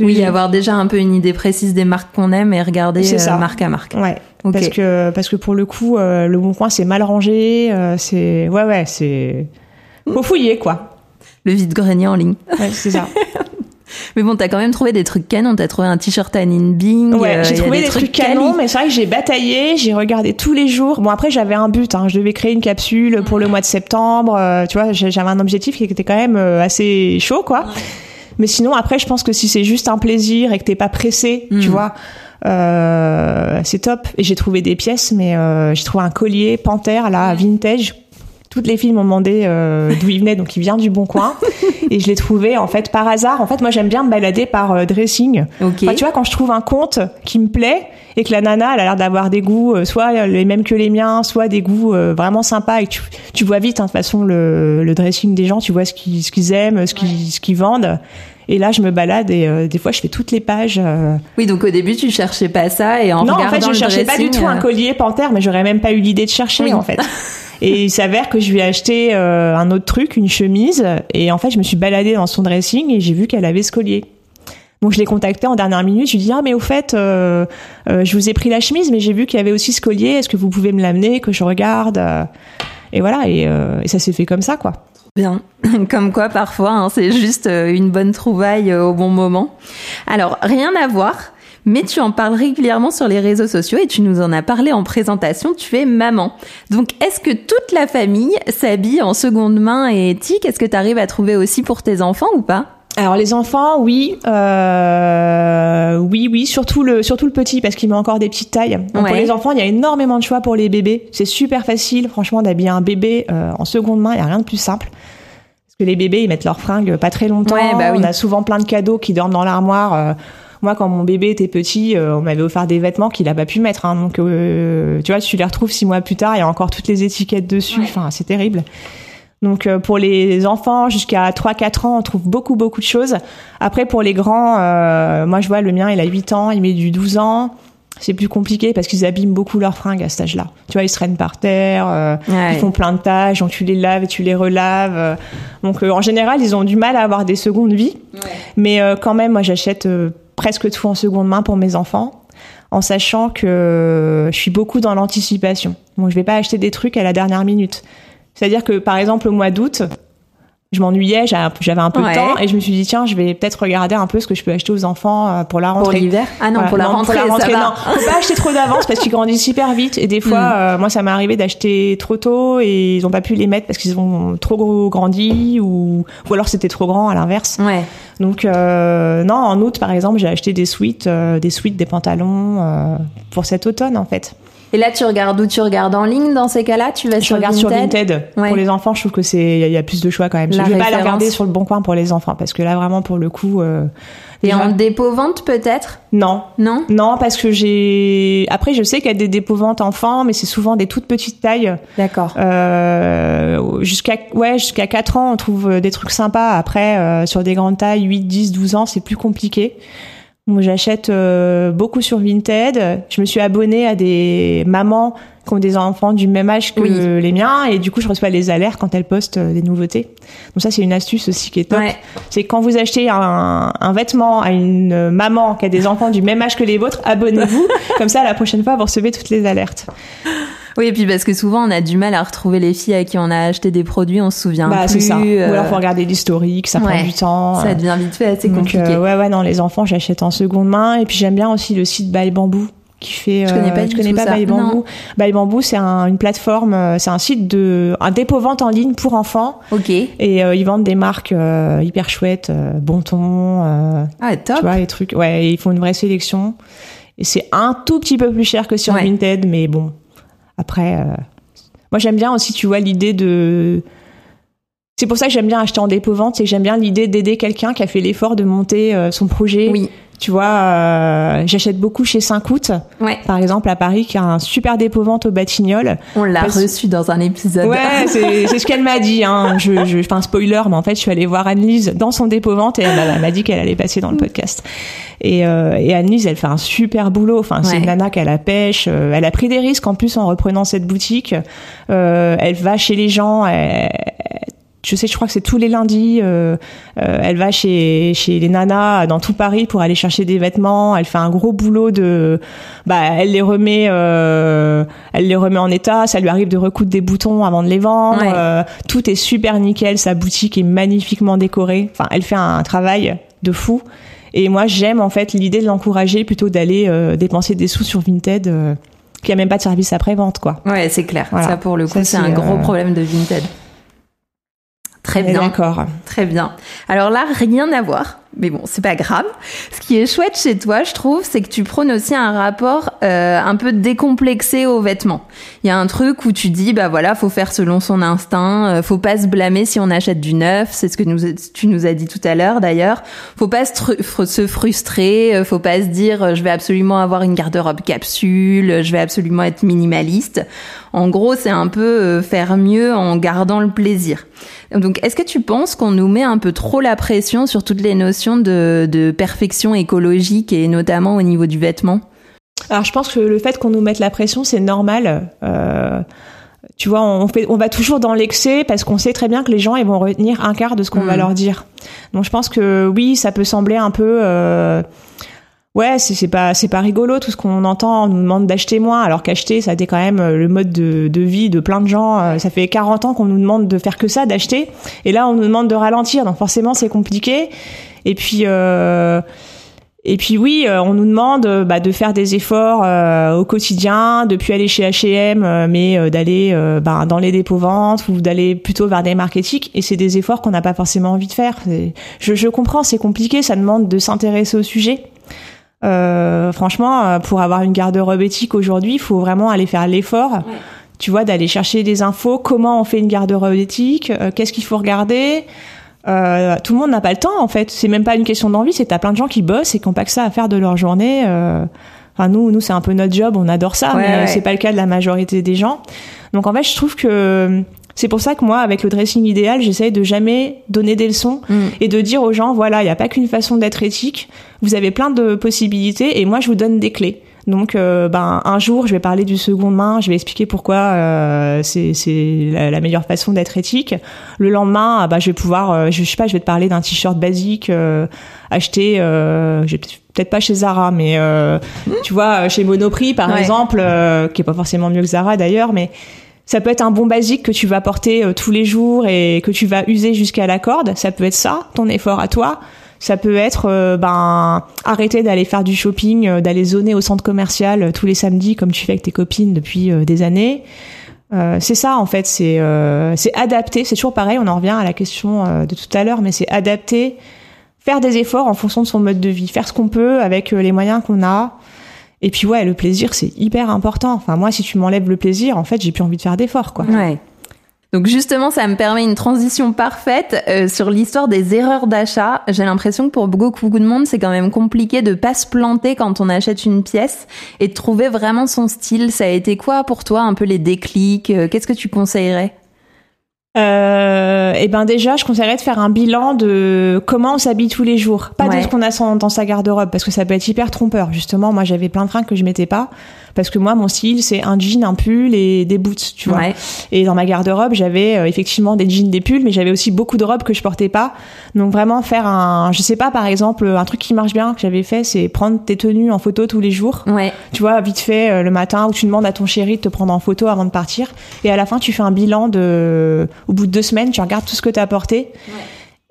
Oui, avoir déjà un peu une idée précise des marques qu'on aime et regarder euh, marque à marque. Ouais. Parce que parce que pour le coup, euh, le Bon Coin c'est mal rangé, euh, c'est ouais ouais c'est faut fouiller quoi. Le vide-grenier en ligne. Ouais, c'est ça. Mais bon, t'as quand même trouvé des trucs canons. T'as trouvé un t-shirt à Bing. Ouais, euh, j'ai trouvé des, trucs, canons, mais c'est vrai que j'ai bataillé, j'ai regardé tous les jours. Bon, après, j'avais un but. Hein. Je devais créer une capsule pour le mois de septembre. Euh, tu vois, j'avais un objectif qui était quand même euh, assez chaud, quoi. Mais sinon, après, je pense que si c'est juste un plaisir et que t'es pas pressé, tu mm. vois, euh, c'est top. Et j'ai trouvé des pièces, mais euh, j'ai trouvé un collier panthère là, vintage, toutes les filles m'ont demandé euh, d'où il venait, donc il vient du Bon Coin. et je l'ai trouvé en fait par hasard. En fait, moi j'aime bien me balader par euh, dressing. tu vois, quand je trouve un compte qui me plaît et que la nana elle a l'air d'avoir des goûts euh, soit les mêmes que les miens, soit des goûts vraiment sympas et tu, tu vois vite hein, de toute façon le, le, dressing des gens, tu vois ce qu'ils ce qu'ils aiment, ce qu'ils ce qu'ils vendent. Et là, je me balade et des fois, je fais toutes les pages. Oui, donc au début, tu cherchais pas ça et en non, en fait, je cherchais pas du tout un collier panthère, mais j'aurais même pas eu l'idée de chercher en fait. Et il s'avère que je lui ai acheté euh, un autre truc, une chemise. Et en fait, je me suis baladée dans son dressing et j'ai vu qu'elle avait ce collier. Donc je l'ai contacté en dernière minute. Je lui ai dit ah mais au fait, euh, euh, je vous ai pris la chemise, mais j'ai vu qu'il y avait aussi ce collier. Est-ce que vous pouvez me l'amener, que je regarde Et voilà. Et, et ça s'est fait comme ça quoi. Bien, comme quoi parfois hein, c'est juste une bonne trouvaille au bon moment. Alors rien à voir, mais tu en parles régulièrement sur les réseaux sociaux et tu nous en as parlé en présentation, tu es maman. Donc est-ce que toute la famille s'habille en seconde main et éthique Est-ce que tu arrives à trouver aussi pour tes enfants ou pas? Alors les enfants, oui, euh, oui, oui, surtout le surtout le petit parce qu'il met encore des petites tailles. Donc Pour les enfants, il y a énormément de choix pour les bébés. C'est super facile, franchement, d'habiller un bébé euh, en seconde main. Il y a rien de plus simple. Parce que les bébés, ils mettent leurs fringues pas très longtemps. bah On a souvent plein de cadeaux qui dorment dans l'armoire. Euh, moi, quand mon bébé était petit, on m'avait offert des vêtements qu'il a pas pu mettre. Hein, donc, tu vois, tu les retrouves six mois plus tard, il y a encore toutes les étiquettes dessus. Enfin, c'est terrible. Donc euh, pour les enfants jusqu'à 3-4 ans, on trouve beaucoup beaucoup de choses. Après pour les grands, euh, moi je vois le mien, il a 8 ans, il met du 12 ans. C'est plus compliqué parce qu'ils abîment beaucoup leurs fringues à cet âge-là. Tu vois, ils se traînent par terre, euh, ils font plein de tâches, donc tu les laves et tu les relaves. Donc en général, ils ont du mal à avoir des secondes vies. Mais quand même, moi j'achète presque tout en seconde main pour mes enfants en sachant que je suis beaucoup dans l'anticipation. Donc je vais pas acheter des trucs à la dernière minute. C'est-à-dire que par exemple au mois d'août, je m'ennuyais, j'avais un peu de temps et je me suis dit tiens, je vais peut-être regarder un peu ce que je peux acheter aux enfants euh, pour la rentrée. Pour l'hiver? Ah non, pour, la rentrée, pour la rentrée, ça non. Faut pas acheter trop d'avance parce qu'ils grandissent super vite et des fois, Mm. euh, moi ça m'est arrivé d'acheter trop tôt et ils ont pas pu les mettre parce qu'ils ont trop grandi ou ou alors c'était trop grand à l'inverse. Ouais. Donc euh, non, en août par exemple, j'ai acheté des suites, euh, des suites, des pantalons euh, pour cet automne en fait. Et là, tu regardes où Tu regardes en ligne dans ces cas-là Tu vas Je sur regarde Vinted sur Vinted. Ouais. Pour les enfants, je trouve que c'est il y, a plus de choix quand même. La je vais pas référence. regarder sur le bon coin pour les enfants parce que là vraiment pour le coup. Euh, Et déjà- en dépôt-vente peut-être? Non, Non? Non parce que j'ai. Après, je sais qu'il y a des dépôts ventes enfants, mais c'est souvent des toutes petites tailles. D'accord. Euh, jusqu'à ouais jusqu'à 4 ans, on trouve des trucs sympas. Après, euh, sur des grandes tailles, 8, 10, 12 ans, c'est plus compliqué. J'achète euh, beaucoup sur Vinted. Je me suis abonnée à des mamans qui ont des enfants du même âge que Oui. les miens et du coup, je reçois les alertes quand elles postent euh, des nouveautés. Donc ça, c'est une astuce aussi qui est top. Ouais. C'est quand vous achetez un, un vêtement à une maman qui a des enfants du même âge que les vôtres, abonnez-vous. Comme ça, la prochaine fois, vous recevez toutes les alertes. Oui, et puis parce que souvent on a du mal à retrouver les filles à qui on a acheté des produits, on se souvient bah, plus. c'est ça. euh, Ou alors, faut regarder l'historique, ça ouais. prend du temps. Ça devient vite fait assez Donc, compliqué. euh, ouais, ouais, non, les enfants, j'achète en seconde main. Et puis, j'aime bien aussi le site By Bamboo qui fait. Je connais pas euh, tu connais pas ça. By. Bamboo. By Bamboo, c'est un- une plateforme, euh, c'est un site de, un dépôt vente en ligne pour enfants. Ok. Et euh, ils vendent des marques euh, hyper chouettes, euh, Bon Ton, euh, Ah, top. tu vois, les trucs. Ouais, ils font une vraie sélection. Et c'est un tout petit peu plus cher que sur Ouais. Vinted, mais bon. Après, euh, moi j'aime bien aussi, tu vois, l'idée de. C'est pour ça que j'aime bien acheter en dépôt vente, c'est que j'aime bien l'idée d'aider quelqu'un qui a fait l'effort de monter euh, son projet. Oui. Tu vois, euh, j'achète beaucoup chez Saint-Cout, Ouais. par exemple à Paris, qui a un super dépôt vente au Batignolles. On l'a Parce- reçu dans un épisode. Ouais, c'est ce qu'elle m'a dit. Hein. Je, je fais un spoiler, mais en fait, je suis allée voir Annelise dans son dépôt vente et elle, m'a- dit qu'elle allait passer dans le podcast. Et, euh, et Annelise, elle fait un super boulot. Enfin, c'est une nana qui a la pêche. euh, elle a pris des risques en plus en reprenant cette boutique. Euh, elle va chez les gens. elle- je sais, je crois que c'est tous les lundis. euh, euh, elle va chez chez les nanas dans tout Paris pour aller chercher des vêtements. Elle fait un gros boulot de, bah, elle les remet, euh, elle les remet en état. Ça lui arrive de recoudre des boutons avant de les vendre. Ouais. Euh, tout est super nickel. Sa boutique est magnifiquement décorée. Enfin, elle fait un, travail de fou. Et moi, j'aime en fait l'idée de l'encourager plutôt d'aller euh, dépenser des sous sur Vinted, euh, qui a même pas de service après vente, quoi. Ouais, c'est clair. Voilà. Ça, pour le coup, c'est, un gros euh, problème de Vinted. Très bien. D'accord. Très bien. Alors là, rien à voir. Mais bon, c'est pas grave. Ce qui est chouette chez toi, je trouve, c'est que tu prônes aussi un rapport euh, un peu décomplexé aux vêtements. Il y a un truc où tu dis, bah voilà, faut faire selon son instinct, euh, faut pas se blâmer si on achète du neuf. C'est ce que nous, tu nous as dit tout à l'heure d'ailleurs. Faut pas se, se frustrer, euh, faut pas se dire, euh, je vais absolument avoir une garde-robe capsule, je vais absolument être minimaliste. En gros, c'est un peu faire mieux en gardant le plaisir. Donc, est-ce que tu penses qu'on nous met un peu trop la pression sur toutes les notions de, de perfection écologique et notamment au niveau du vêtement Alors, je pense que le fait qu'on nous mette la pression, c'est normal. Euh, tu vois, on, fait, on va toujours dans l'excès parce qu'on sait très bien que les gens ils vont retenir un quart de ce qu'on va leur dire. Donc, je pense que oui, ça peut sembler un peu. Euh, Ouais, c'est pas c'est pas rigolo tout ce qu'on entend. On nous demande d'acheter moins, alors qu'acheter, ça a été quand même euh, le mode de, de vie de plein de gens. Ça fait 40 ans qu'on nous demande de faire que ça, d'acheter, et là on nous demande de ralentir. Donc forcément c'est compliqué. Et puis euh, Et puis oui, euh, on nous demande euh, bah, de faire des efforts euh, au quotidien, de plus aller chez H&M, mais d'aller bah, dans les dépôts ventes ou d'aller plutôt vers des marketing. Et c'est des efforts qu'on n'a pas forcément envie de faire. Je, je comprends, c'est compliqué, ça demande de s'intéresser au sujet. franchement, pour avoir une garde-robe éthique aujourd'hui, il faut vraiment aller faire l'effort. Tu vois, d'aller chercher des infos. Comment on fait une garde-robe éthique? Qu'est-ce qu'il faut regarder? Euh, tout le monde n'a pas le temps en fait. C'est même pas une question d'envie, c'est t'as plein de gens qui bossent et qui ont pas que ça à faire de leur journée. Euh... Enfin nous, nous c'est un peu notre job, on adore ça, mais c'est pas le cas de la majorité des gens. Donc en fait, je trouve que c'est pour ça que moi, avec le dressing idéal, j'essaye de jamais donner des leçons mm. et de dire aux gens, voilà, il n'y a pas qu'une façon d'être éthique. Vous avez plein de possibilités et moi, je vous donne des clés. Donc, euh, ben, un jour, je vais parler du seconde main, je vais expliquer pourquoi euh, c'est la, meilleure façon d'être éthique. Le lendemain, bah, je vais pouvoir, euh, je, sais pas, je vais te parler d'un t-shirt basique acheté, peut-être pas chez Zara, mais tu vois, chez Monoprix, par exemple, qui est pas forcément mieux que Zara d'ailleurs, mais ça peut être un bon basique que tu vas porter tous les jours et que tu vas user jusqu'à la corde. Ça peut être ça, ton effort à toi. Ça peut être euh, ben arrêter d'aller faire du shopping, euh, d'aller zoner au centre commercial euh, tous les samedis comme tu fais avec tes copines depuis des années. c'est ça en fait, c'est c'est adapter. C'est toujours pareil. On en revient à la question de tout à l'heure, mais c'est adapter, faire des efforts en fonction de son mode de vie, faire ce qu'on peut avec les moyens qu'on a. Et puis ouais, le plaisir c'est hyper important. Enfin moi, si tu m'enlèves le plaisir, en fait, j'ai plus envie de faire d'efforts quoi. Ouais. Donc justement, ça me permet une transition parfaite euh, sur l'histoire des erreurs d'achat. J'ai l'impression que pour beaucoup de monde, c'est quand même compliqué de pas se planter quand on achète une pièce et de trouver vraiment son style. Ça a été quoi pour toi un peu les déclics euh, Qu'est-ce que tu conseillerais? Euh, et ben déjà, je conseillerais de faire un bilan de comment on s'habille tous les jours, pas de ce qu'on a dans sa garde-robe, parce que ça peut être hyper trompeur. Justement, moi, j'avais plein de fringues que je mettais pas, parce que moi, mon style, c'est un jean, un pull et des boots, tu vois. Et dans ma garde-robe, j'avais euh, effectivement des jeans, des pulls, mais j'avais aussi beaucoup de robes que je portais pas. Donc vraiment faire un, je sais pas, par exemple, un truc qui marche bien que j'avais fait, c'est prendre tes tenues en photo tous les jours. Ouais. Tu vois, vite fait euh, le matin, où tu demandes à ton chéri de te prendre en photo avant de partir, et à la fin, tu fais un bilan de au bout de deux semaines, tu regardes tout ce que tu as porté.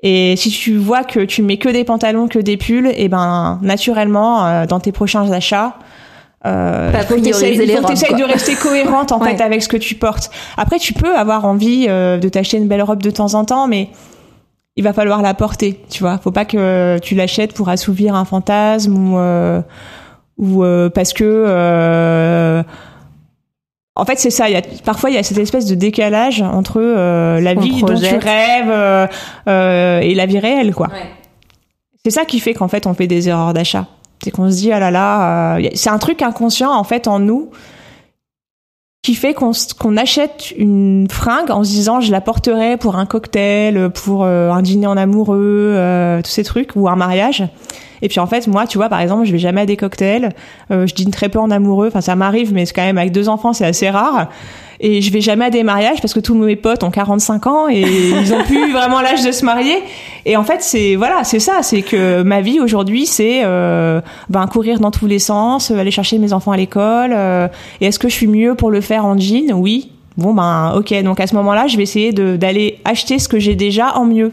Et si tu vois que tu mets que des pantalons, que des pulls, et eh ben naturellement euh, dans tes prochains achats, euh, il faut que de rester cohérente en fait avec ce que tu portes. Après, tu peux avoir envie euh, de t'acheter une belle robe de temps en temps, mais il va falloir la porter. Tu vois, faut pas que tu l'achètes pour assouvir un fantasme ou euh, ou parce que en fait, c'est ça. Il y a, parfois, il y a cette espèce de décalage entre euh, la vie dont tu rêves euh, euh, et la vie réelle, quoi. C'est ça qui fait qu'en fait, on fait des erreurs d'achat. C'est qu'on se dit, ah là là, c'est un truc inconscient, en fait, en nous, qui fait qu'on achète une fringue en se disant, je la porterai pour un cocktail, pour un dîner en amoureux, tous ces trucs, ou un mariage. Et puis en fait, moi, tu vois, par exemple, je vais jamais à des cocktails. Euh, je dîne très peu en amoureux. Enfin, ça m'arrive, mais c'est quand même avec deux enfants, c'est assez rare. Et je vais jamais à des mariages parce que tous mes potes ont 45 ans et ils ont plus vraiment l'âge de se marier. Et en fait, c'est voilà, c'est ça, c'est que ma vie aujourd'hui, c'est euh, ben courir dans tous les sens, aller chercher mes enfants à l'école. Euh, et est-ce que je suis mieux pour le faire en jean? Oui. Bon ben ok. Donc à ce moment-là, je vais essayer d'aller acheter ce que j'ai déjà en mieux.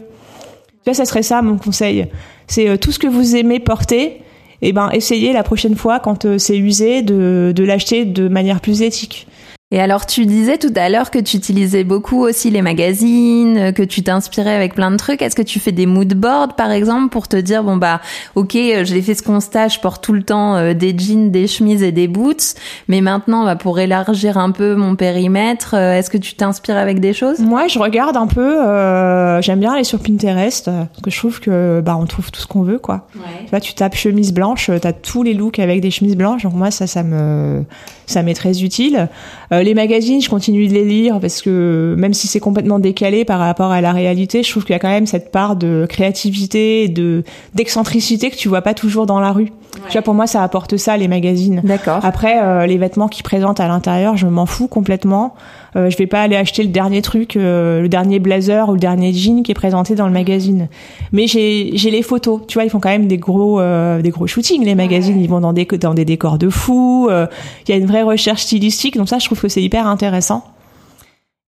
Ça serait ça mon conseil c'est euh, tout ce que vous aimez porter. Et eh ben, essayez la prochaine fois, quand euh, c'est usé, de l'acheter de manière plus éthique. Et alors, tu disais tout à l'heure que tu utilisais beaucoup aussi les magazines, que tu t'inspirais avec plein de trucs. Est-ce que tu fais des mood boards, par exemple, pour te dire, bon, bah, ok, euh, j'ai fait ce constat, je porte tout le temps euh, des jeans, des chemises et des boots, mais maintenant, bah, pour élargir un peu mon périmètre, euh, est-ce que tu t'inspires avec des choses? Moi, je regarde un peu, euh, j'aime bien aller sur Pinterest, parce que je trouve que, bah, on trouve tout ce qu'on veut, quoi. Ouais. Tu tu tapes chemise blanche, t'as tous les looks avec des chemises blanches, donc moi, ça, ça me, ça m'est très utile. Euh, les magazines, je continue de les lire parce que même si c'est complètement décalé par rapport à la réalité, je trouve qu'il y a quand même cette part de créativité, de d'excentricité que tu vois pas toujours dans la rue. Tu vois, pour moi, ça apporte ça les magazines. D'accord. Après, euh, les vêtements qu'ils présentent à l'intérieur, je m'en fous complètement. Euh, je vais pas aller acheter le dernier truc, euh, le dernier blazer ou le dernier jean qui est présenté dans le magazine. Mais j'ai j'ai les photos. Tu vois, ils font quand même des gros euh, des gros shootings les magazines. Ils vont dans des dans des décors de fous. Il y a une vraie recherche stylistique. Donc ça, je trouve que c'est hyper intéressant.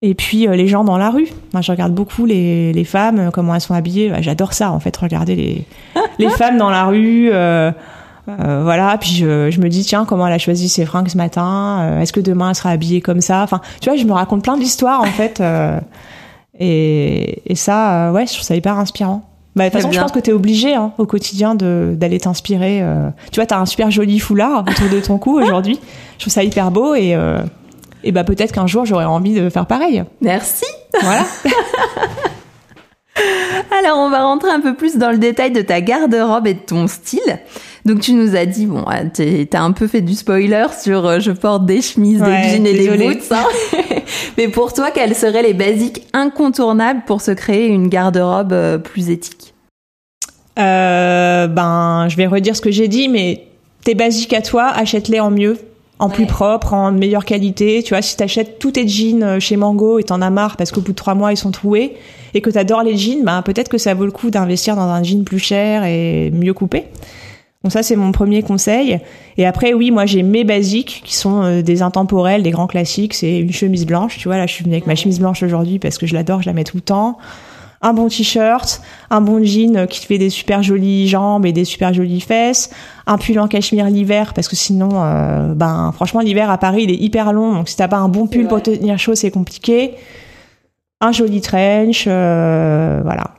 Et puis les gens dans la rue. Moi, je regarde beaucoup les, les femmes, comment elles sont habillées. J'adore ça, en fait, regarder les, les femmes dans la rue. Euh, voilà, puis je, je me dis tiens comment elle a choisi ses fringues ce matin, euh, est-ce que demain elle sera habillée comme ça, enfin tu vois je me raconte plein d'histoires en fait euh, et, et ça euh, ouais je trouve ça hyper inspirant. Bah, de toute façon je pense que t'es obligé hein, au quotidien d'aller t'inspirer. euh. Tu vois t'as un super joli foulard autour de ton cou aujourd'hui, je trouve ça hyper beau et euh, et bah peut-être qu'un jour j'aurais envie de faire pareil. Merci. Voilà. Alors, on va rentrer un peu plus dans le détail de ta garde-robe et de ton style. Donc, tu nous as dit, bon, ah, t'as un peu fait du spoiler sur euh, je porte des chemises, Ouais, des jeans et des boots. hein. Mais pour toi, quels seraient les basiques incontournables pour se créer une garde-robe euh, plus éthique? Euh, ben, je vais redire ce que j'ai dit, mais tes basiques à toi, achète-les en mieux, en plus propre, en meilleure qualité. Tu vois, si t'achètes tous tes jeans euh, chez Mango et t'en as marre parce qu'au bout de trois mois ils sont troués et que t'adores les jeans, ben peut-être que ça vaut le coup d'investir dans un jean plus cher et mieux coupé. Donc ça c'est mon premier conseil. Et après oui, moi j'ai mes basiques qui sont euh, des intemporels, des grands classiques. C'est une chemise blanche. Tu vois là, je suis venue avec ma chemise blanche aujourd'hui parce que je l'adore, je la mets tout le temps un bon t-shirt, un bon jean qui te fait des super jolies jambes et des super jolies fesses, un pull en cachemire l'hiver parce que sinon, euh, ben franchement l'hiver à Paris il est hyper long donc si t'as pas un bon pull pour te tenir chaud c'est compliqué. Un joli trench, euh, voilà.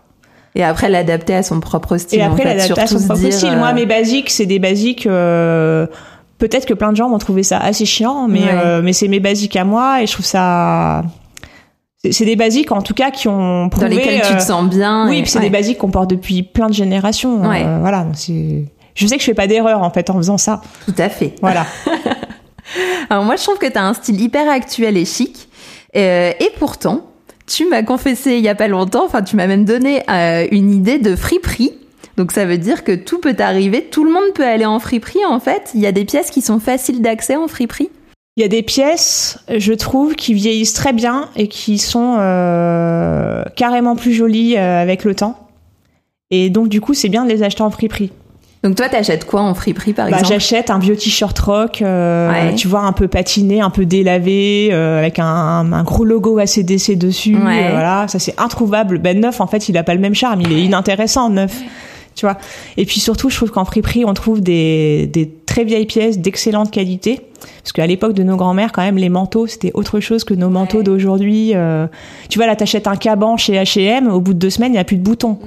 Et après, l'adapter à son propre style. Et après l'adapter à son propre dire, style. euh, Moi mes basiques c'est des basiques. euh, Peut-être que plein de gens vont trouver ça assez chiant, mais Ouais. euh, mais c'est mes basiques à moi et je trouve ça. C'est- des basiques en tout cas qui ont dans prouvé. lesquels tu euh, te sens bien. oui, et- c'est ouais. des basiques qu'on porte depuis plein de générations. Ouais. Euh, voilà, donc c'est. Je sais que je fais pas d'erreur en fait en faisant ça. Tout à fait. Voilà. Alors moi, je trouve que tu as un style hyper actuel et chic. Euh, et pourtant, tu m'as confessé il y a pas longtemps, enfin tu m'as même donné euh, une idée de friperie. Donc ça veut dire que tout peut arriver, tout le monde peut aller en friperie en fait. Il y a des pièces qui sont faciles d'accès en friperie. Il y a des pièces, je trouve, qui vieillissent très bien et qui sont euh, carrément plus jolies euh, avec le temps. Et donc du coup, c'est bien de les acheter en friperie. Donc toi, t'achètes quoi en friperie par Bah, exemple? j'achète un vieux t-shirt rock, euh, Ouais. tu vois, un peu patiné, un peu délavé, euh, avec un, un gros logo ACDC dessus. Ouais. euh, voilà, ça c'est introuvable. Ben neuf, en fait, il a pas le même charme. Il est inintéressant neuf. Tu vois. Et puis surtout, je trouve qu'en friperie, on trouve des, des très vieilles pièces d'excellente qualité. Parce qu'à l'époque de nos grands-mères, quand même, les manteaux, c'était autre chose que nos manteaux d'aujourd'hui. Euh, tu vois, là, t'achètes un caban chez H&M, au bout de deux semaines, il n'y a plus de boutons.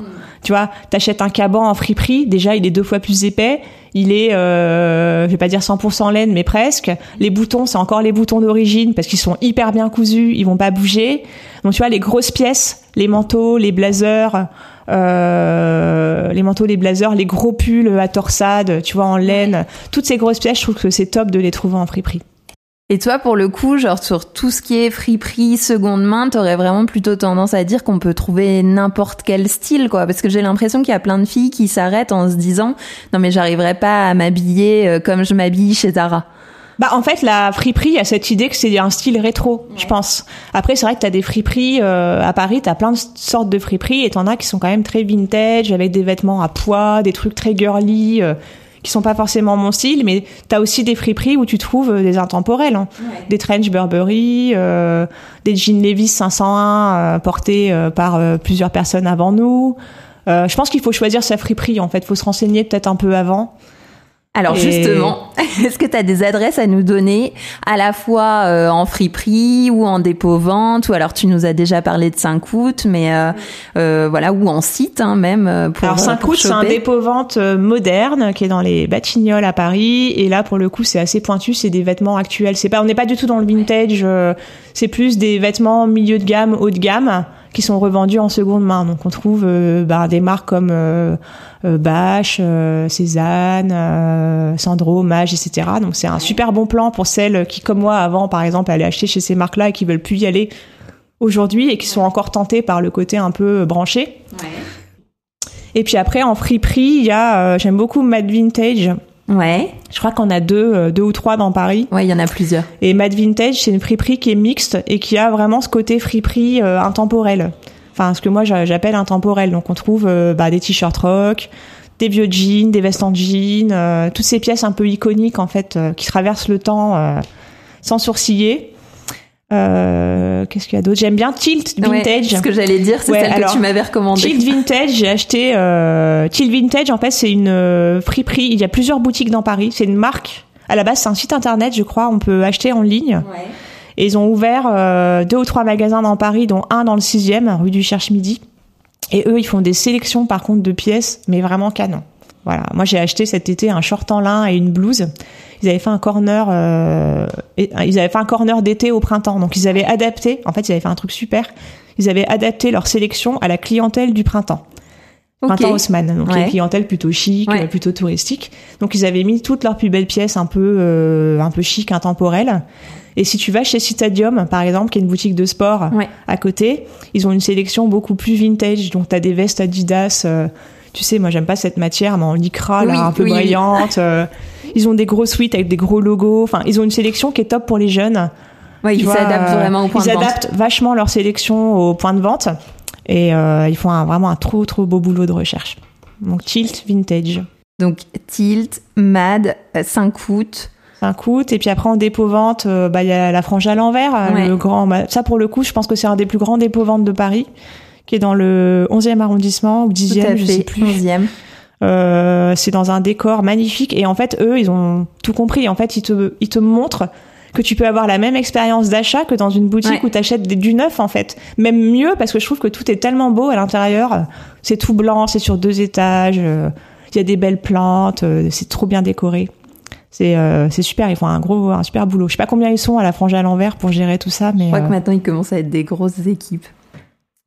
Tu vois, t'achètes un caban en friperie, déjà, il est deux fois plus épais. Il est, euh, je vais pas dire 100% laine, mais presque. Les boutons, c'est encore les boutons d'origine parce qu'ils sont hyper bien cousus, ils vont pas bouger. Donc tu vois, les grosses pièces, les manteaux, les blazers, euh, les manteaux, les blazers, les gros pulls à torsade, tu vois, en laine, toutes ces grosses pièces, je trouve que c'est top de les trouver en friperie. Et toi, pour le coup, genre sur tout ce qui est friperie, seconde main, t'aurais vraiment plutôt tendance à dire qu'on peut trouver n'importe quel style, quoi. Parce que j'ai l'impression qu'il y a plein de filles qui s'arrêtent en se disant, non mais j'arriverai pas à m'habiller euh, comme je m'habille chez Zara. Bah en fait la friperie, a cette idée que c'est un style rétro, je pense. Après c'est vrai que t'as des friperies euh, à Paris, t'as plein de sortes de friperies et t'en as qui sont quand même très vintage avec des vêtements à poids, des trucs très girly euh, qui sont pas forcément mon style, mais t'as aussi des friperies où tu trouves euh, des intemporels, hein. des trench Burberry, euh, des jeans Levi's 501 euh, portés euh, par euh, plusieurs personnes avant nous. Euh, je pense qu'il faut choisir sa friperie en fait, faut se renseigner peut-être un peu avant. Alors Et- justement, est-ce que tu as des adresses à nous donner à la fois euh, en friperie ou en dépôt-vente ou alors tu nous as déjà parlé de 5 août mais euh, euh, voilà ou en site hein, même euh, pour Alors euh, 5 pour août, c'est un choper. dépôt-vente euh, moderne qui est dans les Batignolles à Paris. Et là, pour le coup, c'est assez pointu. C'est des vêtements actuels. C'est pas, on n'est pas du tout dans le vintage. euh, c'est plus des vêtements milieu de gamme, haut de gamme, qui sont revendus en seconde main. Donc, on trouve euh, bah, des marques comme euh, Bache, euh, Cézanne, euh, Sandro, Mage, etc. Donc, c'est un super bon plan pour celles qui, comme moi, avant, par exemple, allaient acheter chez ces marques-là et qui veulent plus y aller aujourd'hui et qui sont encore tentées par le côté un peu branché. Et puis après, en friperie, il y a, euh, j'aime beaucoup Mad Vintage. Ouais, Je crois qu'on a deux, euh, deux ou trois dans Paris. ouais, il y en a plusieurs. Et Mad Vintage, c'est une friperie qui est mixte et qui a vraiment ce côté friperie euh, intemporel. Enfin, ce que moi j'a- j'appelle intemporel. Donc on trouve euh, bah, des t-shirts rock, des vieux jeans, des vestes en jean, euh, toutes ces pièces un peu iconiques en fait euh, qui traversent le temps euh, sans sourciller. Euh, Qu'est-ce qu'il y a d'autre? J'aime bien Tilt Ouais, Vintage. ce que j'allais dire, c'est Ouais, celle alors, que tu m'avais recommandée. Tilt Vintage, j'ai acheté euh, Tilt Vintage. En fait, c'est une euh, friperie. Il y a plusieurs boutiques dans Paris. C'est une marque. À la base, c'est un site internet, je crois. On peut acheter en ligne. Ouais. Et ils ont ouvert euh, deux ou trois magasins dans Paris, dont un dans le sixième, rue du Cherche-Midi. Et eux, ils font des sélections, par contre, de pièces, mais vraiment canon. Voilà. Moi, j'ai acheté cet été un short en lin et une blouse. Ils avaient fait un corner, euh, et- ils avaient fait un corner d'été au printemps. Donc, ils avaient adapté. En fait, ils avaient fait un truc super. Ils avaient adapté leur sélection à la clientèle du printemps. Printemps Haussmann, donc Ouais. une clientèle plutôt chic, Ouais. plutôt touristique. Donc ils avaient mis toutes leurs plus belles pièces un peu euh, un peu chic, intemporelles. Et si tu vas chez Citadium, par exemple, qui est une boutique de sport Ouais. à côté, ils ont une sélection beaucoup plus vintage. Donc t'as des vestes Adidas. euh, tu sais, moi j'aime pas cette matière, mais en lycra, là, un peu oui, brillante. euh, ils ont des gros suites avec des gros logos. Enfin, ils ont une sélection qui est top pour les jeunes. Ouais, Tu ils s'adaptent vraiment au point ils de vente. adaptent vachement leur sélection au point de vente. Et euh, ils font un- vraiment un trop trop beau boulot de recherche. Donc Tilt Vintage. Donc Tilt, Mad, euh, 5 août. 5 août et puis après en dépôt vente euh, bah il y a la frange à l'envers euh, Ouais. le grand bah, ça pour le coup je pense que c'est un des plus grands dépôts vente de Paris qui est dans le 11e arrondissement ou Tout 10e à je sais plus. 11e. Euh, c'est dans un décor magnifique. Et en fait eux ils ont tout compris. En fait ils te ils te montrent que tu peux avoir la même expérience d'achat que dans une boutique Ouais. où tu achètes du neuf en fait. Même mieux parce que je trouve que tout est tellement beau à l'intérieur. C'est tout blanc c'est sur deux étages euh, il y a des belles plantes euh, c'est trop bien décoré c'est euh, c'est super ils font un gros un super boulot je sais pas combien ils sont à la frange à l'envers pour gérer tout ça mais Je crois euh, que maintenant, ils commencent à être des grosses équipes.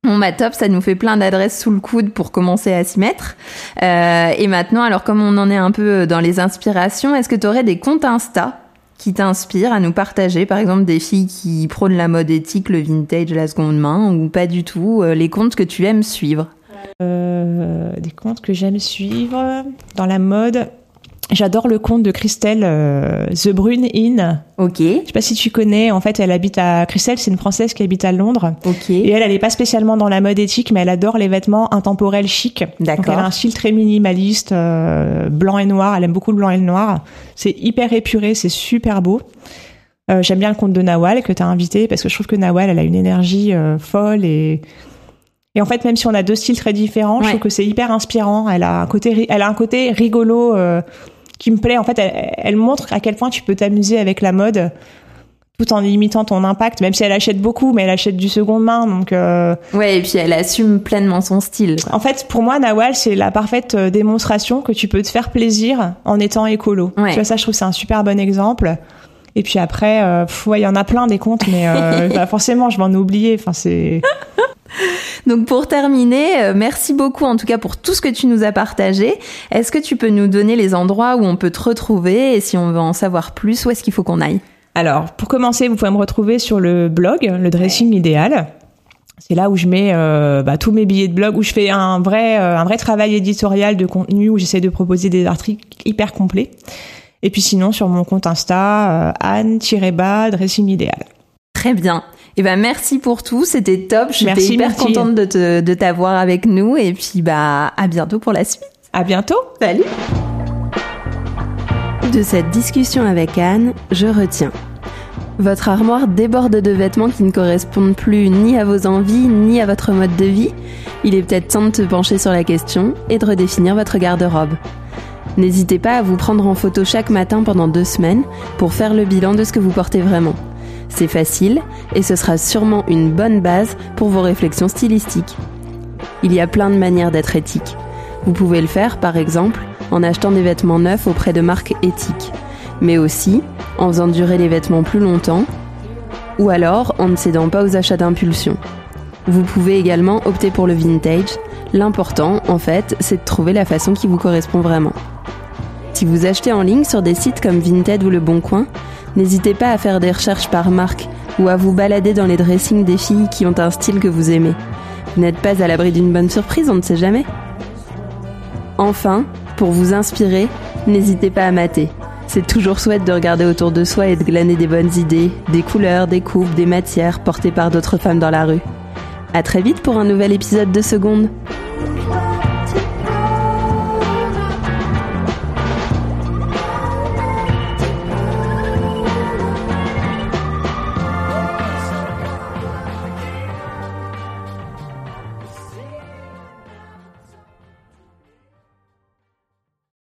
Bon, bah top, ça nous fait plein d'adresses sous le coude pour commencer à s'y mettre. Euh, et maintenant, alors comme on en est un peu dans les inspirations, est-ce que tu aurais des comptes Insta qui t'inspirent à nous partager, par exemple des filles qui prônent la mode éthique, le vintage, la seconde main, ou pas du tout, les comptes que tu aimes suivre? Euh, des comptes que j'aime suivre dans la mode. J'adore le compte de Christelle euh, The Brune In. Ok, Je sais pas si tu connais. En fait, elle habite à Christelle, c'est une française qui habite à Londres. ok, Et elle, elle est pas spécialement dans la mode éthique, mais elle adore les vêtements intemporels. Donc d'accord. elle a un style très minimaliste, euh, blanc et noir. Elle aime beaucoup le blanc et le noir. C'est hyper épuré, c'est super beau. Euh, J'aime bien le compte de Nawal que tu as invité parce que je trouve que Nawal, elle a une énergie folle et et en fait, même si on a deux styles très différents, je trouve que c'est hyper inspirant. Elle a un côté, elle a un côté rigolo euh, qui me plaît. En fait, elle, elle montre à quel point tu peux t'amuser avec la mode tout en limitant ton impact. Même si elle achète beaucoup, mais elle achète du seconde main, donc. euh, Ouais, et puis elle assume pleinement son style. quoi. en fait, pour moi, Nawal, c'est la parfaite euh, démonstration que tu peux te faire plaisir en étant écolo. Ouais. Tu vois, ça, je trouve c'est un super bon exemple. Et puis après, euh, pff, ouais, il y en a plein des comptes, mais euh, bah, forcément, je vais en oublier. Enfin, c'est. Donc pour terminer, euh, merci beaucoup en tout cas pour tout ce que tu nous as partagé. Est-ce que tu peux nous donner les endroits où on peut te retrouver et si on veut en savoir plus, où est-ce qu'il faut qu'on aille? Alors, pour commencer, vous pouvez me retrouver sur le blog, le dressing idéal. C'est là où je mets euh, bah, tous mes billets de blog, où je fais un vrai, euh, un vrai travail éditorial de contenu, où j'essaie de proposer des articles hyper complets. Et puis sinon, sur mon compte Insta, euh, Anne-Bas, dressing idéal. Très bien. Eh ben merci pour tout, c'était top. J'étais hyper merci. contente de te- de t'avoir avec nous et puis bah à bientôt pour la suite. À bientôt! Salut. De cette discussion avec Anne, je retiens. Votre armoire déborde de vêtements qui ne correspondent plus ni à vos envies ni à votre mode de vie. Il est peut-être temps de se pencher sur la question et de redéfinir votre garde-robe. N'hésitez pas à vous prendre en photo chaque matin pendant deux semaines pour faire le bilan de ce que vous portez vraiment. C'est facile et ce sera sûrement une bonne base pour vos réflexions stylistiques. Il y a plein de manières d'être éthique. Vous pouvez le faire, par exemple, en achetant des vêtements neufs auprès de marques éthiques, mais aussi en faisant durer les vêtements plus longtemps, ou alors en ne cédant pas aux achats d'impulsion. Vous pouvez également opter pour le vintage. L'important, en fait, c'est de trouver la façon qui vous correspond vraiment. Si vous achetez en ligne sur des sites comme Vinted ou Le Bon Coin, n'hésitez pas à faire des recherches par marque ou à vous balader dans les dressings des filles qui ont un style que vous aimez. Vous n'êtes pas à l'abri d'une bonne surprise, on ne sait jamais. Enfin, pour vous inspirer, n'hésitez pas à mater. C'est toujours chouette de regarder autour de soi et de glaner des bonnes idées, des couleurs, des coupes, des matières portées par d'autres femmes dans la rue. À très vite pour un nouvel épisode de Seconde.